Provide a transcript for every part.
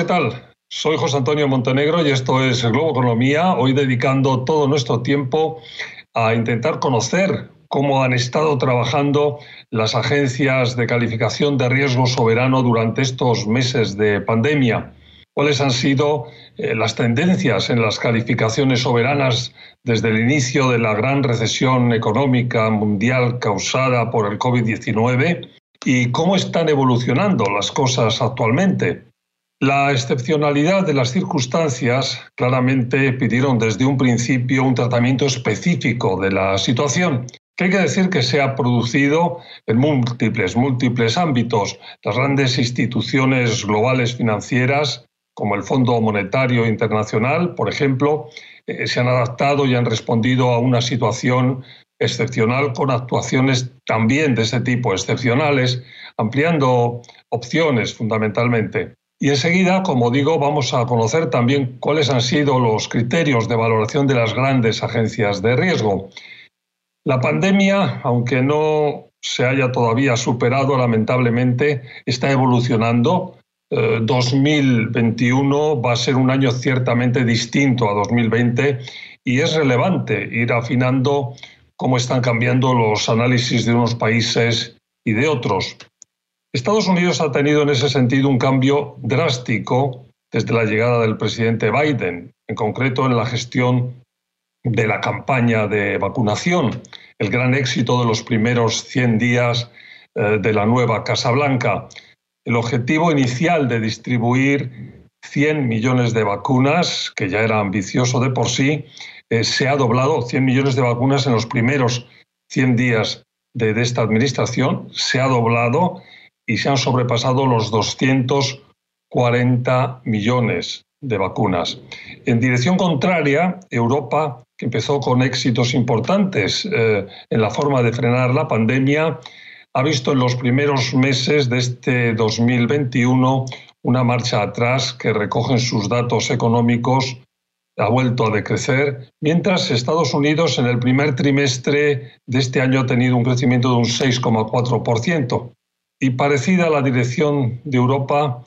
¿qué tal? Soy José Antonio Montenegro y esto es Globo Economía, hoy dedicando todo nuestro tiempo a intentar conocer cómo han estado trabajando las agencias de calificación de riesgo soberano durante estos meses de pandemia. ¿Cuáles han sido eh, las tendencias en las calificaciones soberanas desde el inicio de la gran recesión económica mundial causada por el COVID-19? ¿Y cómo están evolucionando las cosas actualmente? La excepcionalidad de las circunstancias claramente pidieron desde un principio un tratamiento específico de la situación, que hay que decir que se ha producido en múltiples, múltiples ámbitos. Las grandes instituciones globales financieras, como el Fondo Monetario Internacional, por ejemplo, eh, se han adaptado y han respondido a una situación excepcional con actuaciones también de ese tipo excepcionales, ampliando opciones fundamentalmente. Y enseguida, como digo, vamos a conocer también cuáles han sido los criterios de valoración de las grandes agencias de riesgo. La pandemia, aunque no se haya todavía superado, lamentablemente, está evolucionando. 2021 eh, va a ser un año ciertamente distinto a 2020 y es relevante ir afinando cómo están cambiando los análisis de unos países y de otros. Estados Unidos ha tenido en ese sentido un cambio drástico desde la llegada del presidente Biden, en concreto en la gestión de la campaña de vacunación, el gran éxito de los primeros 100 días eh, de la nueva Casa Blanca. El objetivo inicial de distribuir 100 millones de vacunas, que ya era ambicioso de por sí, eh, se ha doblado 100 millones de vacunas en los primeros 100 días de, de esta administración, se ha doblado y se han sobrepasado los 240 millones de vacunas. En dirección contraria, Europa, que empezó con éxitos importantes eh, en la forma de frenar la pandemia, ha visto en los primeros meses de este 2021 una marcha atrás que recogen sus datos económicos ha vuelto a decrecer, mientras Estados Unidos en el primer trimestre de este año ha tenido un crecimiento de un 6,4%. Y parecida a la dirección de Europa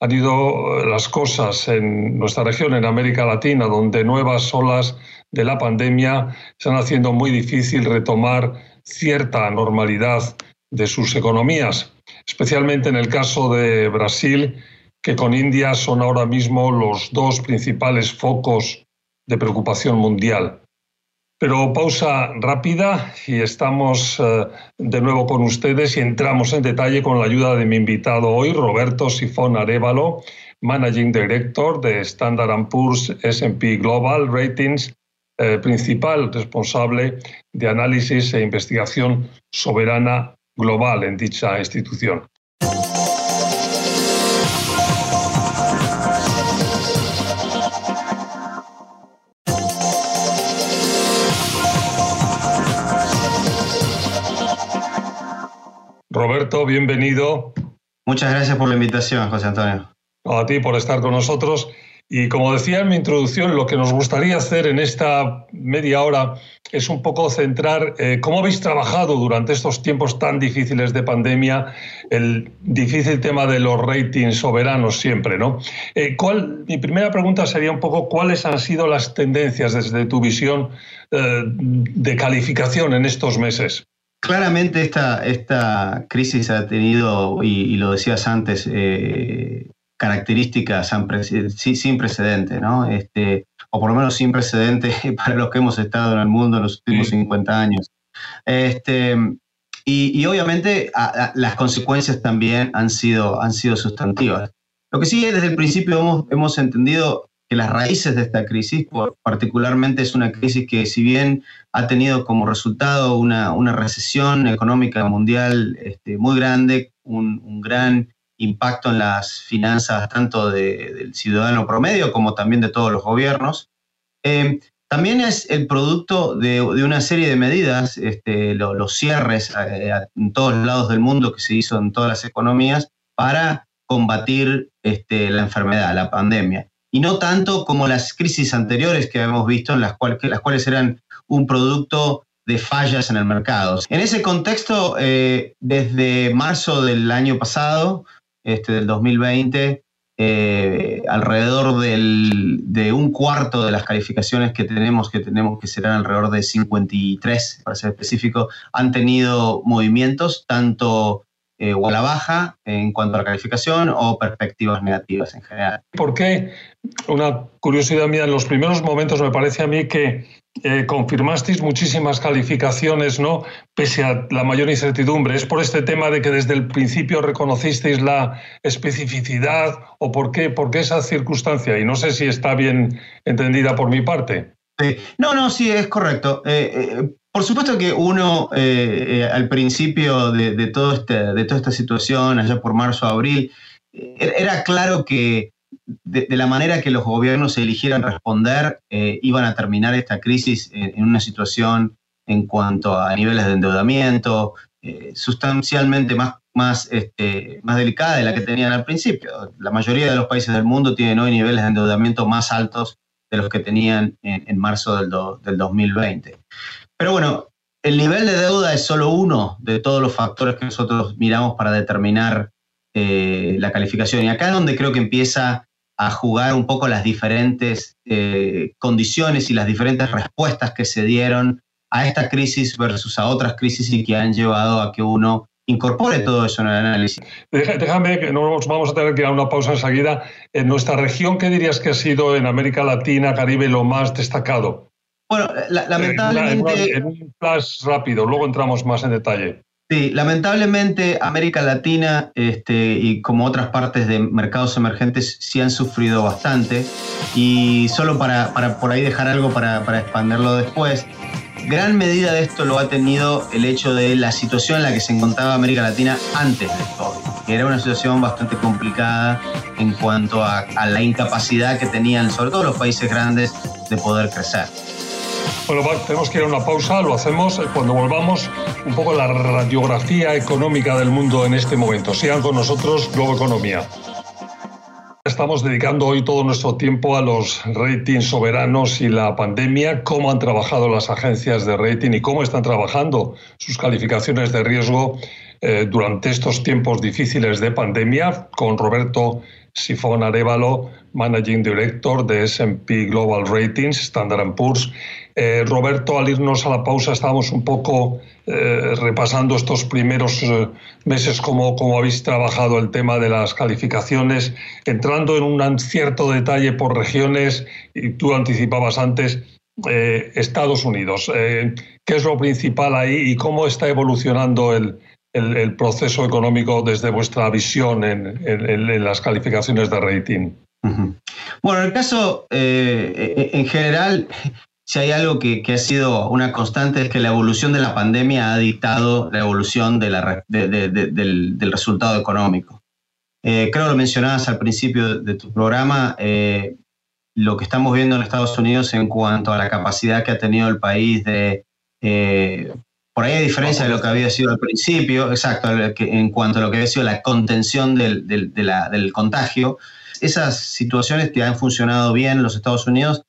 han ido eh, las cosas en nuestra región, en América Latina, donde nuevas olas de la pandemia están haciendo muy difícil retomar cierta normalidad de sus economías, especialmente en el caso de Brasil, que con India son ahora mismo los dos principales focos de preocupación mundial. Pero pausa rápida y estamos eh, de nuevo con ustedes y entramos en detalle con la ayuda de mi invitado hoy, Roberto Sifón Arevalo, Managing Director de Standard Poor's SP Global Ratings, eh, principal responsable de análisis e investigación soberana global en dicha institución. Roberto, bienvenido. Muchas gracias por la invitación, José Antonio. A ti por estar con nosotros. Y como decía en mi introducción, lo que nos gustaría hacer en esta media hora es un poco centrar eh, cómo habéis trabajado durante estos tiempos tan difíciles de pandemia el difícil tema de los ratings soberanos siempre, ¿no? Eh, ¿cuál, mi primera pregunta sería un poco cuáles han sido las tendencias desde tu visión eh, de calificación en estos meses. Claramente esta, esta crisis ha tenido, y, lo decías antes, eh, características sin precedente, ¿no? Este, o por lo menos sin precedente para los que hemos estado en el mundo en los últimos 50 años. Este, y, obviamente las consecuencias también han sido, han sido sustantivas. Lo que sí desde el principio hemos, hemos entendido que las raíces de esta crisis, particularmente es una crisis que si bien ha tenido como resultado una, recesión económica mundial este, muy grande, un, gran impacto en las finanzas tanto del ciudadano promedio como también de todos los gobiernos. Eh, también es el producto de, una serie de medidas, este, los cierres eh, en todos lados del mundo que se hizo en todas las economías para combatir este, la enfermedad, la pandemia y no tanto como las crisis anteriores que hemos visto, en las, cuales, eran un producto de fallas en el mercado. En ese contexto, eh, desde marzo del año pasado, este, del 2020, eh, alrededor de un cuarto de las calificaciones que tenemos, que tenemos que serán alrededor de 53, para ser específico, han tenido movimientos tanto eh, o a la baja en cuanto a la calificación o perspectivas negativas en general. ¿Por qué? Una curiosidad mía, en los primeros momentos me parece a mí que eh, confirmasteis muchísimas calificaciones, ¿no? Pese a la mayor incertidumbre. ¿Es por este tema de que desde el principio reconocisteis la especificidad o por qué, por qué esa circunstancia? Y no sé si está bien entendida por mi parte. no, no, sí, es correcto. Eh, eh, por supuesto que uno al principio de, todo este, de toda esta situación, allá por marzo, abril, era claro que de, la manera que los gobiernos eligieran responder, eh, iban a terminar esta crisis en, una situación en cuanto a niveles de endeudamiento eh, sustancialmente más, más, este, más delicada de la que tenían al principio. La mayoría de los países del mundo tienen hoy niveles de endeudamiento más altos de los que tenían en, marzo del, del 2020. Pero bueno, el nivel de deuda es solo uno de todos los factores que nosotros miramos para determinar eh, la calificación. Y acá es donde creo que empieza a jugar un poco las diferentes eh, condiciones y las diferentes respuestas que se dieron a esta crisis versus a otras crisis y que han llevado a que uno incorpore todo eso en el análisis. Déjame que nos vamos a tener que ir una pausa enseguida. En nuestra región, ¿qué dirías que ha sido en América Latina, Caribe, lo más destacado? Bueno, lamentablemente... En un flash rápido, luego entramos más en detalle. Sí, lamentablemente América Latina este, y como otras partes de mercados emergentes sí han sufrido bastante y solo para, por ahí dejar algo para, para expanderlo después, gran medida de esto lo ha tenido el hecho de la situación en la que se encontraba América Latina antes del COVID, que era una situación bastante complicada en cuanto a, a la incapacidad que tenían sobre todo los países grandes de poder crecer. Bueno, tenemos que ir a una pausa, lo hacemos cuando volvamos un poco la radiografía económica del mundo en este momento. Sigan con nosotros, Globo Economía. Estamos dedicando hoy todo nuestro tiempo a los ratings soberanos y la pandemia, cómo han trabajado las agencias de rating y cómo están trabajando sus calificaciones de riesgo eh, durante estos tiempos difíciles de pandemia, con Roberto Sifón Arevalo, Managing Director de SP Global Ratings, Standard Poor's, eh, Roberto, al irnos a la pausa estábamos un poco eh, repasando estos primeros eh, meses, cómo, habéis trabajado el tema de las calificaciones, entrando en un cierto detalle por regiones, y tú anticipabas antes, Estados Unidos. ¿Qué es lo principal ahí y cómo está evolucionando el, proceso económico desde vuestra visión en, las calificaciones de rating? Bueno, en el caso, en general, si hay algo que, ha sido una constante es que la evolución de la pandemia ha dictado la evolución del, resultado económico. Eh, creo que lo mencionabas al principio de tu programa, eh, lo que estamos viendo en Estados Unidos en cuanto a la capacidad que ha tenido el país de, eh, por ahí a diferencia de lo que había sido al principio, exacto, en cuanto a lo que había sido la contención del, contagio, esas situaciones que han funcionado bien en los Estados Unidos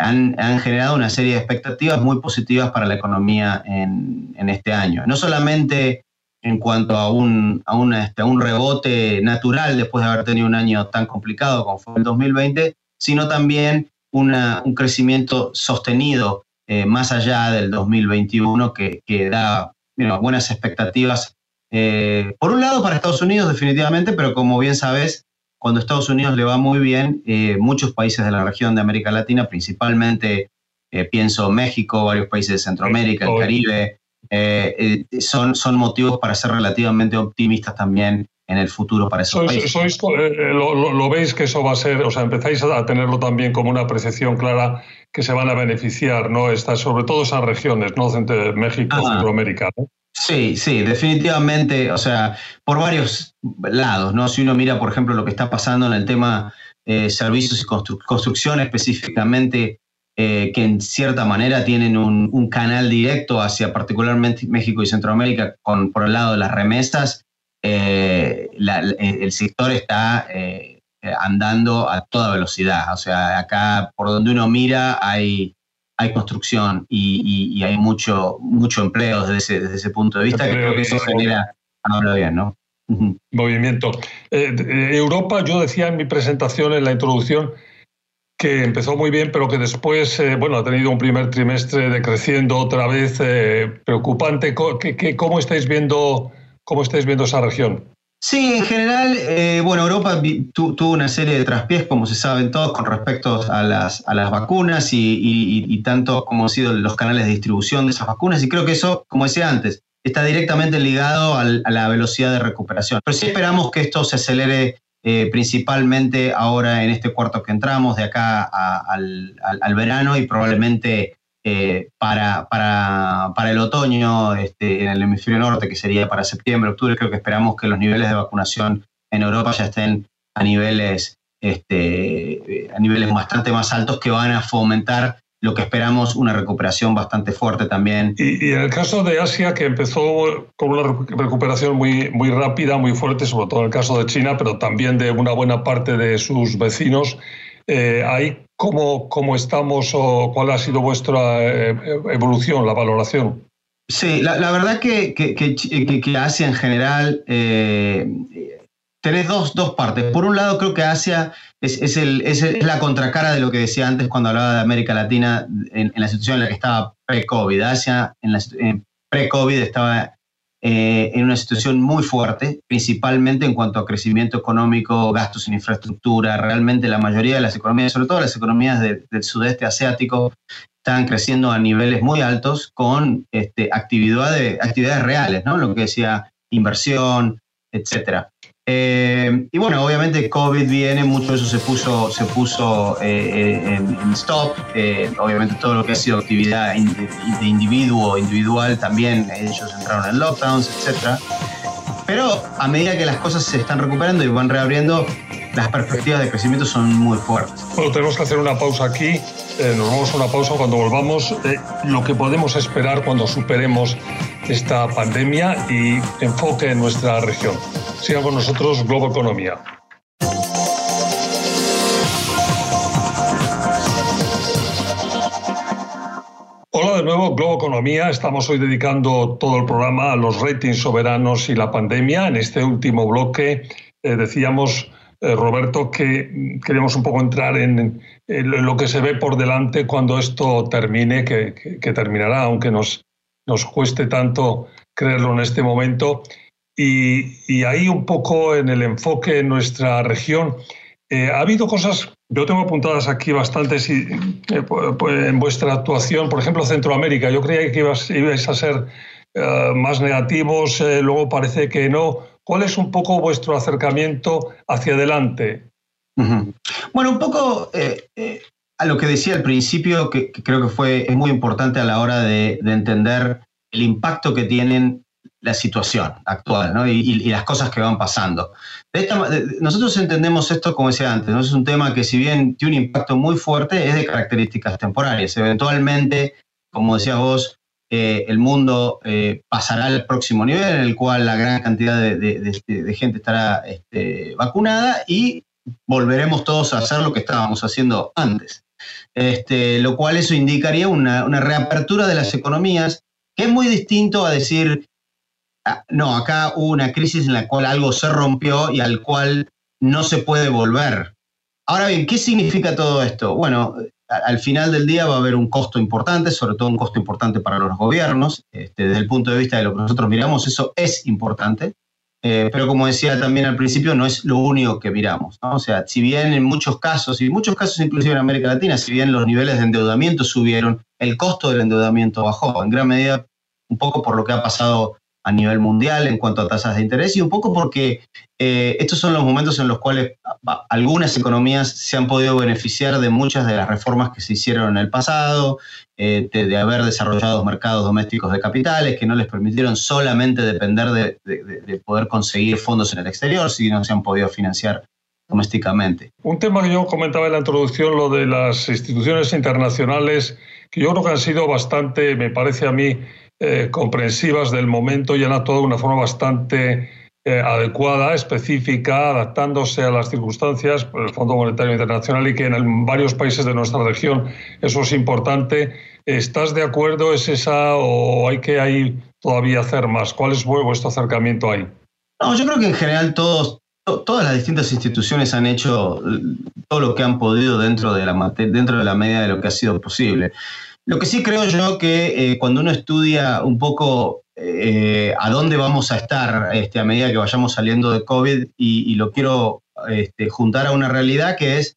han, generado una serie de expectativas muy positivas para la economía en, este año. No solamente en cuanto a un, a, este, un rebote natural después de haber tenido un año tan complicado como fue el 2020, sino también un crecimiento sostenido eh, más allá del 2021 que, da buenas expectativas, eh, por un lado para Estados Unidos definitivamente, pero como bien sabes, cuando Estados Unidos le va muy bien, eh, muchos países de la región de América Latina, principalmente eh, pienso México, varios países de Centroamérica, el Caribe, eh, son, son motivos para ser relativamente optimistas también en el futuro para esos países. lo, veis que eso va a ser, o sea, empezáis a tenerlo también como una apreciación clara que se van a beneficiar, ¿no? Estas, sobre todo esas regiones, ¿no? México, Centroamérica, ¿no? Sí, sí, definitivamente, o sea, por varios lados, ¿no? Si uno mira, por ejemplo, lo que está pasando en el tema eh, servicios y construcción específicamente, eh, que en cierta manera tienen un, canal directo hacia particularmente México y Centroamérica con, por el lado de las remesas, eh, el sector está andando a toda velocidad. O sea, acá por donde uno mira hay hay construcción y, hay mucho, mucho empleo desde ese, desde ese punto de vista, que creo que eso genera, hablo bien, ¿no? movimiento. Eh, Europa, yo decía en mi presentación, en la introducción, que empezó muy bien, pero que después, eh, bueno, ha tenido un primer trimestre decreciendo otra vez eh, preocupante. ¿Cómo, estáis viendo, ¿Cómo estáis viendo esa región? Sí, en general, eh, bueno, Europa tuvo una serie de traspiés, como se saben todos, con respecto a las, a las vacunas y, tanto como han sido los canales de distribución de esas vacunas. Y creo que eso, como decía antes, está directamente ligado a la velocidad de recuperación. Pero sí esperamos que esto se acelere eh, principalmente ahora en este cuarto que entramos, de acá al, verano y probablemente eh, para, para, el otoño este, en el hemisferio norte, que sería para septiembre, octubre, creo que esperamos que los niveles de vacunación en Europa ya estén a niveles, este, a niveles bastante más altos que van a fomentar lo que esperamos una recuperación bastante fuerte también. Y, en el caso de Asia, que empezó con una recuperación muy, muy rápida, muy fuerte, sobre todo en el caso de China, pero también de una buena parte de sus vecinos, eh, cómo, cómo estamos o cuál ha sido vuestra eh, evolución, la valoración. Sí, la, verdad que, que, Asia en general eh, tenés dos, dos, partes. Por un lado, creo que Asia es, es, el, es, la contracara de lo que decía antes cuando hablaba de América Latina en, la situación en la que estaba pre-COVID. Asia en, la, pre-COVID estaba eh, en una situación muy fuerte, principalmente en cuanto a crecimiento económico, gastos en infraestructura. Realmente la mayoría de las economías, sobre todo las economías del sudeste asiático, estaban creciendo a niveles muy altos con este, actividades, actividades reales, ¿no? lo que decía inversión, etcétera. Eh, y bueno, obviamente COVID viene, mucho de eso se puso, se puso eh, eh, en, stop. obviamente todo lo que ha sido actividad de individuo, individual, también ellos entraron en lockdowns, etc. Pero a medida que las cosas se están recuperando y van reabriendo, las perspectivas de crecimiento son muy fuertes. Bueno, tenemos que hacer una pausa aquí. nos vamos a una pausa cuando volvamos. lo que podemos esperar cuando superemos esta pandemia y enfoque en nuestra región. Sigan con nosotros Globo Economía. Hola de nuevo, Globo Economía. Estamos hoy dedicando todo el programa a los ratings soberanos y la pandemia. En este último bloque eh, decíamos, eh, Roberto, que queremos un poco entrar en, lo que se ve por delante cuando esto termine, que, terminará, aunque nos, nos cueste tanto creerlo en este momento. Y, ahí un poco en el enfoque en nuestra región, eh, ha habido cosas, yo tengo apuntadas aquí bastantes eh, en vuestra actuación, por ejemplo, Centroamérica, yo creía que ibais, a ser eh, más negativos, luego parece que no. ¿Cuál es un poco vuestro acercamiento hacia adelante? Bueno, un poco a lo que decía al principio, que, creo que fue es muy importante a la hora de entender el impacto que tienen la situación actual ¿no? y, las cosas que van pasando. nosotros entendemos esto, como decía antes, ¿no? es un tema que si bien tiene un impacto muy fuerte, es de características temporarias. Eventualmente, como decías vos, eh, el mundo eh, pasará al próximo nivel en el cual la gran cantidad de, gente estará este, vacunada y volveremos todos a hacer lo que estábamos haciendo antes. Este, lo cual eso indicaría una, reapertura de las economías, que es muy distinto a decir no, acá hubo una crisis en la cual algo se rompió y al cual no se puede volver. Ahora bien, ¿qué significa todo esto? Bueno, al final del día va a haber un costo importante, sobre todo un costo importante para los gobiernos. Este, desde el punto de vista de lo que nosotros miramos, eso es importante. Eh, pero como decía también al principio, no es lo único que miramos. O sea, si bien en muchos casos, y en muchos casos inclusive en América Latina, si bien los niveles de endeudamiento subieron, el costo del endeudamiento bajó, en gran medida un poco por lo que ha pasado a nivel mundial en cuanto a tasas de interés y un poco porque eh, estos son los momentos en los cuales algunas economías se han podido beneficiar de muchas de las reformas que se hicieron en el pasado, eh, de, haber desarrollado mercados domésticos de capitales que no les permitieron solamente depender de, poder conseguir fondos en el exterior, sino se han podido financiar domésticamente. Un tema que yo comentaba en la introducción, lo de las instituciones internacionales, que yo creo que han sido bastante, me parece a mí, eh, comprensivas del momento y han actuado de una forma bastante eh, adecuada, específica, adaptándose a las circunstancias por el Fondo Monetario Internacional y que en varios países de nuestra región eso es importante. ¿Estás de acuerdo? ¿Es esa o hay que ahí todavía hacer más? ¿Cuál es vuestro acercamiento ahí? No, yo creo que en general todos, todas las distintas instituciones han hecho todo lo que han podido dentro de la, dentro de la medida de lo que ha sido posible. Lo que sí creo yo que eh, cuando uno estudia un poco eh, a dónde vamos a estar este, a medida que vayamos saliendo de COVID, y, lo quiero este, juntar a una realidad que es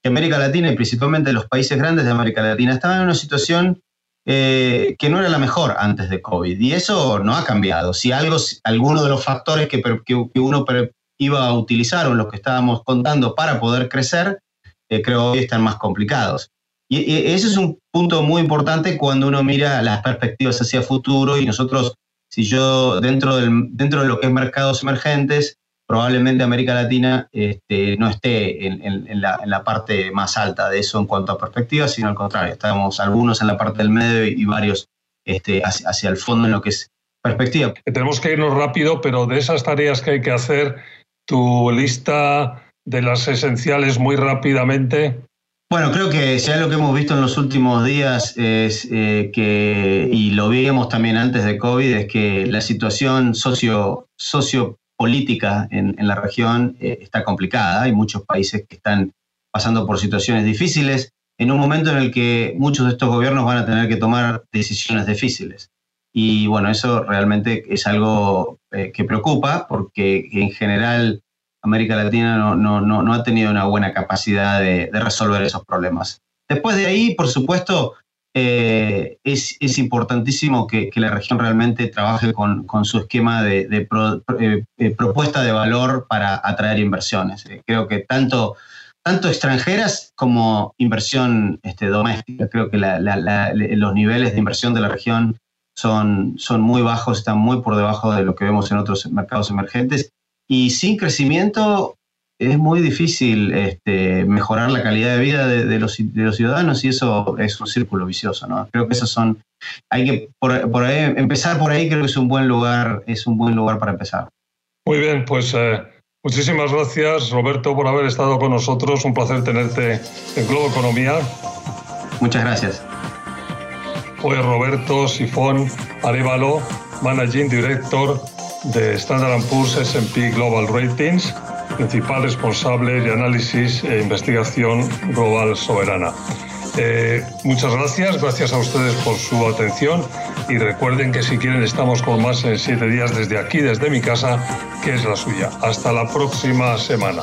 que América Latina y principalmente los países grandes de América Latina estaban en una situación eh, que no era la mejor antes de COVID. Y eso no ha cambiado. Si algo, alguno de los factores que, uno iba a utilizar o los que estábamos contando para poder crecer, creo que están más complicados. Y, ese es un punto muy importante cuando uno mira las perspectivas hacia futuro y nosotros, si yo dentro, del, dentro de lo que es mercados emergentes, probablemente América Latina este, no esté en, la, parte más alta de eso en cuanto a perspectivas, sino al contrario, estamos algunos en la parte del medio y, varios este, hacia, hacia, el fondo en lo que es perspectiva. Tenemos que irnos rápido, pero de esas tareas que hay que hacer, tu lista de las esenciales muy rápidamente. Bueno, creo que ya lo que hemos visto en los últimos días es eh, que, y lo veíamos también antes de COVID, es que la situación socio, sociopolítica en, la región eh, está complicada. Hay muchos países que están pasando por situaciones difíciles en un momento en el que muchos de estos gobiernos van a tener que tomar decisiones difíciles. Y bueno, eso realmente es algo eh, que preocupa porque en general América Latina no, ha tenido una buena capacidad de, resolver esos problemas. Después de ahí, por supuesto, eh, es, importantísimo que, la región realmente trabaje con, su esquema de, de eh, propuesta de valor para atraer inversiones. creo que tanto, extranjeras como inversión este, doméstica, creo que los niveles de inversión de la región son muy bajos, están muy por debajo de lo que vemos en otros mercados emergentes. Y sin crecimiento es muy difícil este, mejorar la calidad de vida de, los, de, los, ciudadanos y eso es un círculo vicioso. ¿no? Creo que esos son, hay que por, por ahí, empezar por ahí creo que es un buen lugar, es un buen lugar para empezar. Muy bien, pues eh, muchísimas gracias Roberto por haber estado con nosotros. Un placer tenerte en Globo Economía. Muchas gracias fue Roberto Sifón Arevalo, Managing Director de Standard Poor's S&P Global Ratings, principal responsable de análisis e investigación global soberana. Eh, muchas gracias, gracias a ustedes por su atención y recuerden que si quieren estamos con más en siete días desde aquí, desde mi casa, que es la suya. Hasta la próxima semana.